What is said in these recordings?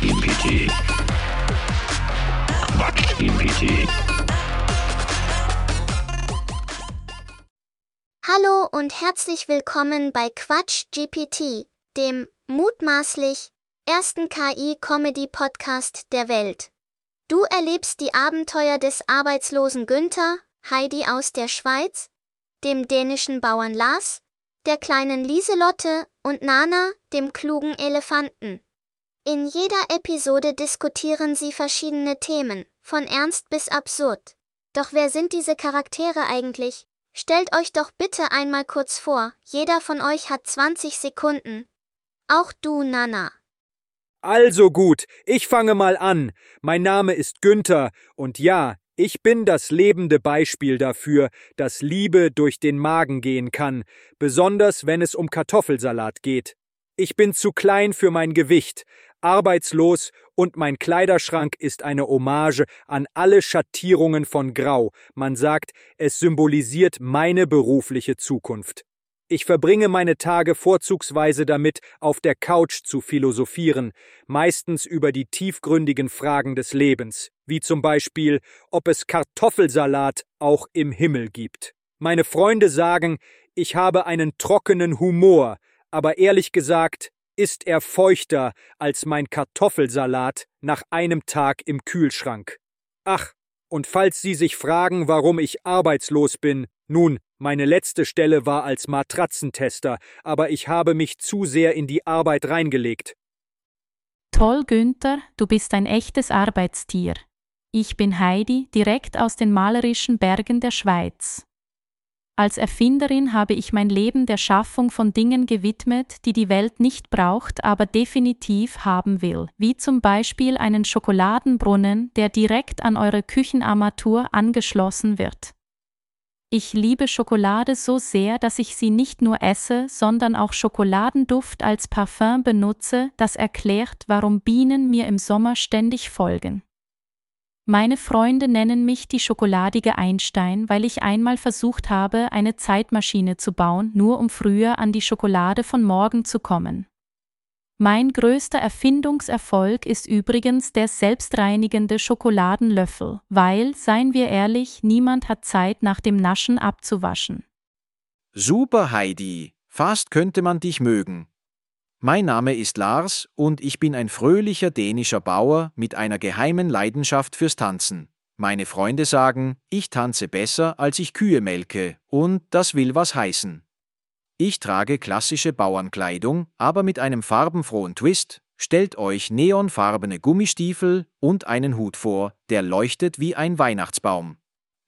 GPT. Quatsch GPT. Hallo und herzlich willkommen bei Quatsch GPT, dem mutmaßlich ersten KI-Comedy-Podcast der Welt. Du erlebst die Abenteuer des arbeitslosen Günther, Heidi aus der Schweiz, dem dänischen Bauern Lars, der kleinen Lieselotte und Nana, dem klugen Elefanten. In jeder Episode diskutieren sie verschiedene Themen, von ernst bis absurd. Doch wer sind diese Charaktere eigentlich? Stellt euch doch bitte einmal kurz vor, jeder von euch hat 20 Sekunden. Auch du, Nana. Also gut, ich fange mal an. Mein Name ist Günther und ja, ich bin das lebende Beispiel dafür, dass Liebe durch den Magen gehen kann, besonders wenn es um Kartoffelsalat geht. Ich bin zu klein für mein Gewicht, arbeitslos und mein Kleiderschrank ist eine Hommage an alle Schattierungen von Grau. Man sagt, es symbolisiert meine berufliche Zukunft. Ich verbringe meine Tage vorzugsweise damit, auf der Couch zu philosophieren, meistens über die tiefgründigen Fragen des Lebens, wie zum Beispiel, ob es Kartoffelsalat auch im Himmel gibt. Meine Freunde sagen, ich habe einen trockenen Humor, aber ehrlich gesagt ist er feuchter als mein Kartoffelsalat nach einem Tag im Kühlschrank. Ach, und falls Sie sich fragen, warum ich arbeitslos bin, nun, meine letzte Stelle war als Matratzentester, aber ich habe mich zu sehr in die Arbeit reingelegt. Toll, Günther, du bist ein echtes Arbeitstier. Ich bin Heidi, direkt aus den malerischen Bergen der Schweiz. Als Erfinderin habe ich mein Leben der Schaffung von Dingen gewidmet, die die Welt nicht braucht, aber definitiv haben will, wie zum Beispiel einen Schokoladenbrunnen, der direkt an eure Küchenarmatur angeschlossen wird. Ich liebe Schokolade so sehr, dass ich sie nicht nur esse, sondern auch Schokoladenduft als Parfum benutze, das erklärt, warum Bienen mir im Sommer ständig folgen. Meine Freunde nennen mich die schokoladige Einstein, weil ich einmal versucht habe, eine Zeitmaschine zu bauen, nur um früher an die Schokolade von morgen zu kommen. Mein größter Erfindungserfolg ist übrigens der selbstreinigende Schokoladenlöffel, weil, seien wir ehrlich, niemand hat Zeit nach dem Naschen abzuwaschen. Super, Heidi. Fast könnte man dich mögen. Mein Name ist Lars und ich bin ein fröhlicher dänischer Bauer mit einer geheimen Leidenschaft fürs Tanzen. Meine Freunde sagen, ich tanze besser, als ich Kühe melke, und das will was heißen. Ich trage klassische Bauernkleidung, aber mit einem farbenfrohen Twist. Stellt euch neonfarbene Gummistiefel und einen Hut vor, der leuchtet wie ein Weihnachtsbaum.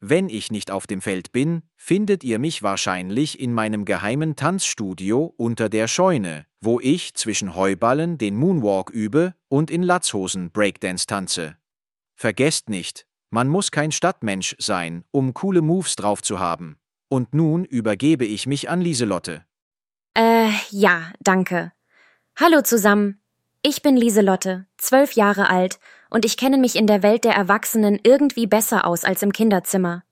Wenn ich nicht auf dem Feld bin, findet ihr mich wahrscheinlich in meinem geheimen Tanzstudio unter der Scheune, wo ich zwischen Heuballen den Moonwalk übe und in Latzhosen Breakdance tanze. Vergesst nicht, man muss kein Stadtmensch sein, um coole Moves drauf zu haben. Und nun übergebe ich mich an Lieselotte. Äh, ja, danke. Hallo zusammen. Ich bin Lieselotte, zwölf Jahre alt, und ich kenne mich in der Welt der Erwachsenen irgendwie besser aus als im Kinderzimmer.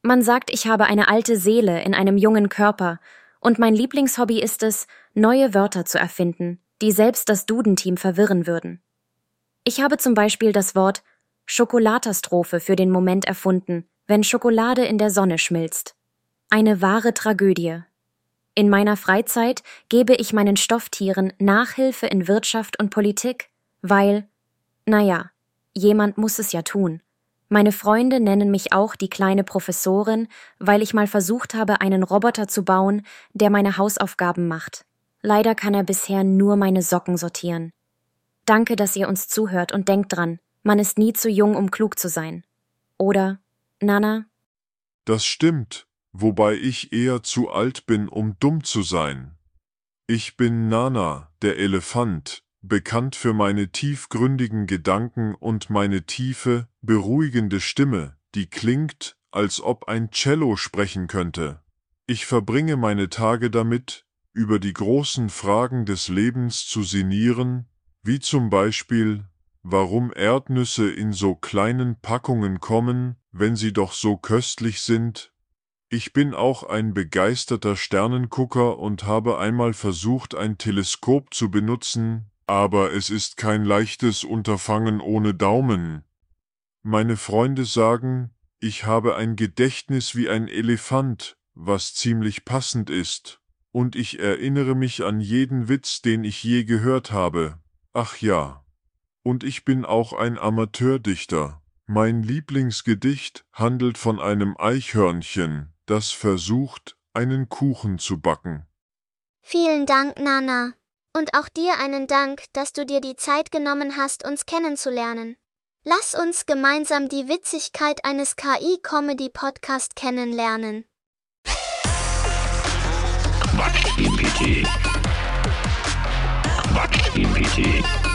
Man sagt, ich habe eine alte Seele in einem jungen Körper, und mein Lieblingshobby ist es, neue Wörter zu erfinden, die selbst das Dudenteam verwirren würden. Ich habe zum Beispiel das Wort Schokolatastrophe für den Moment erfunden, wenn Schokolade in der Sonne schmilzt. Eine wahre Tragödie. In meiner Freizeit gebe ich meinen Stofftieren Nachhilfe in Wirtschaft und Politik, weil, naja, jemand muss es ja tun. Meine Freunde nennen mich auch die kleine Professorin, weil ich mal versucht habe, einen Roboter zu bauen, der meine Hausaufgaben macht. Leider kann er bisher nur meine Socken sortieren. Danke, dass ihr uns zuhört und denkt dran, man ist nie zu jung, um klug zu sein. Oder, Nana? Das stimmt wobei ich eher zu alt bin, um dumm zu sein. Ich bin Nana, der Elefant, bekannt für meine tiefgründigen Gedanken und meine tiefe, beruhigende Stimme, die klingt, als ob ein Cello sprechen könnte. Ich verbringe meine Tage damit, über die großen Fragen des Lebens zu sinnieren, wie zum Beispiel, warum Erdnüsse in so kleinen Packungen kommen, wenn sie doch so köstlich sind, ich bin auch ein begeisterter Sternengucker und habe einmal versucht, ein Teleskop zu benutzen, Aber es ist kein leichtes Unterfangen ohne Daumen. Meine Freunde sagen, ich habe ein Gedächtnis wie ein Elefant, was ziemlich passend ist, und ich erinnere mich an jeden Witz, den ich je gehört habe. Ach ja. Und ich bin auch ein Amateurdichter. Mein Lieblingsgedicht handelt von einem Eichhörnchen, das versucht, einen Kuchen zu backen. Vielen Dank, Nana. Und auch dir einen Dank, dass du dir die Zeit genommen hast, uns kennenzulernen. Lass uns gemeinsam die Witzigkeit eines KI-Comedy-Podcast kennenlernen. Quatsch GPT. Quatsch GPT.